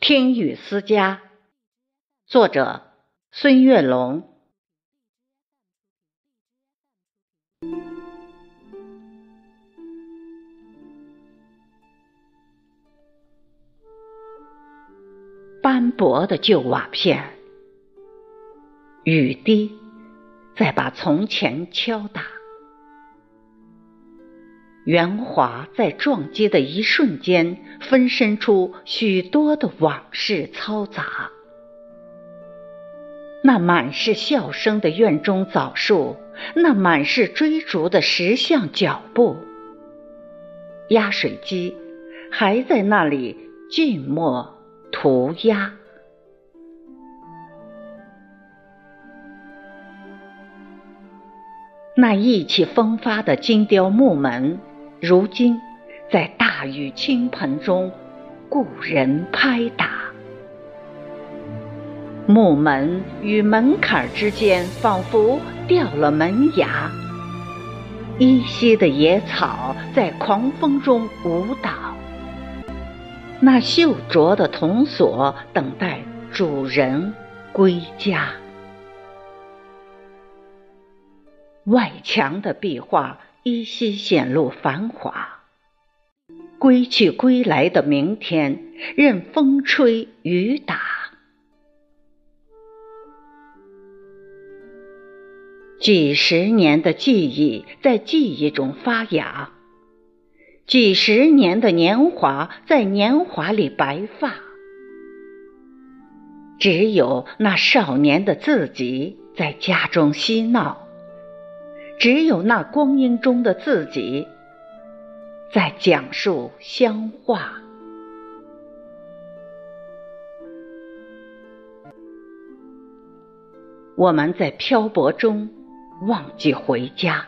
听雨思家，作者孙月龙。斑驳的旧瓦片，雨滴在把从前敲打，圆滑在撞击的一瞬间，分身出许多的往事嘈杂。那满是笑声的院中枣树，那满是追逐的石像脚步，压水机还在那里静默。涂鸦，那意气风发的金雕木门，如今在大雨倾盆中，故人拍打。木门与门槛之间，仿佛掉了门牙。依稀的野草在狂风中舞蹈。那锈拙的铜锁等待主人归家，外墙的壁画依稀显露繁华。归去归来的明天，任风吹雨打。几十年的记忆在记忆中发芽。几十年的年华在年华里白发，只有那少年的自己在家中嬉闹，只有那光阴中的自己在讲述乡话。我们在漂泊中忘记回家。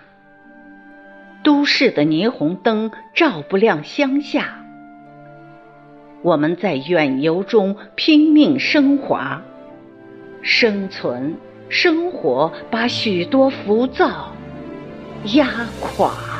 都市的霓虹灯照不亮乡下，我们在远游中拼命升华，生存生活把许多浮躁压垮。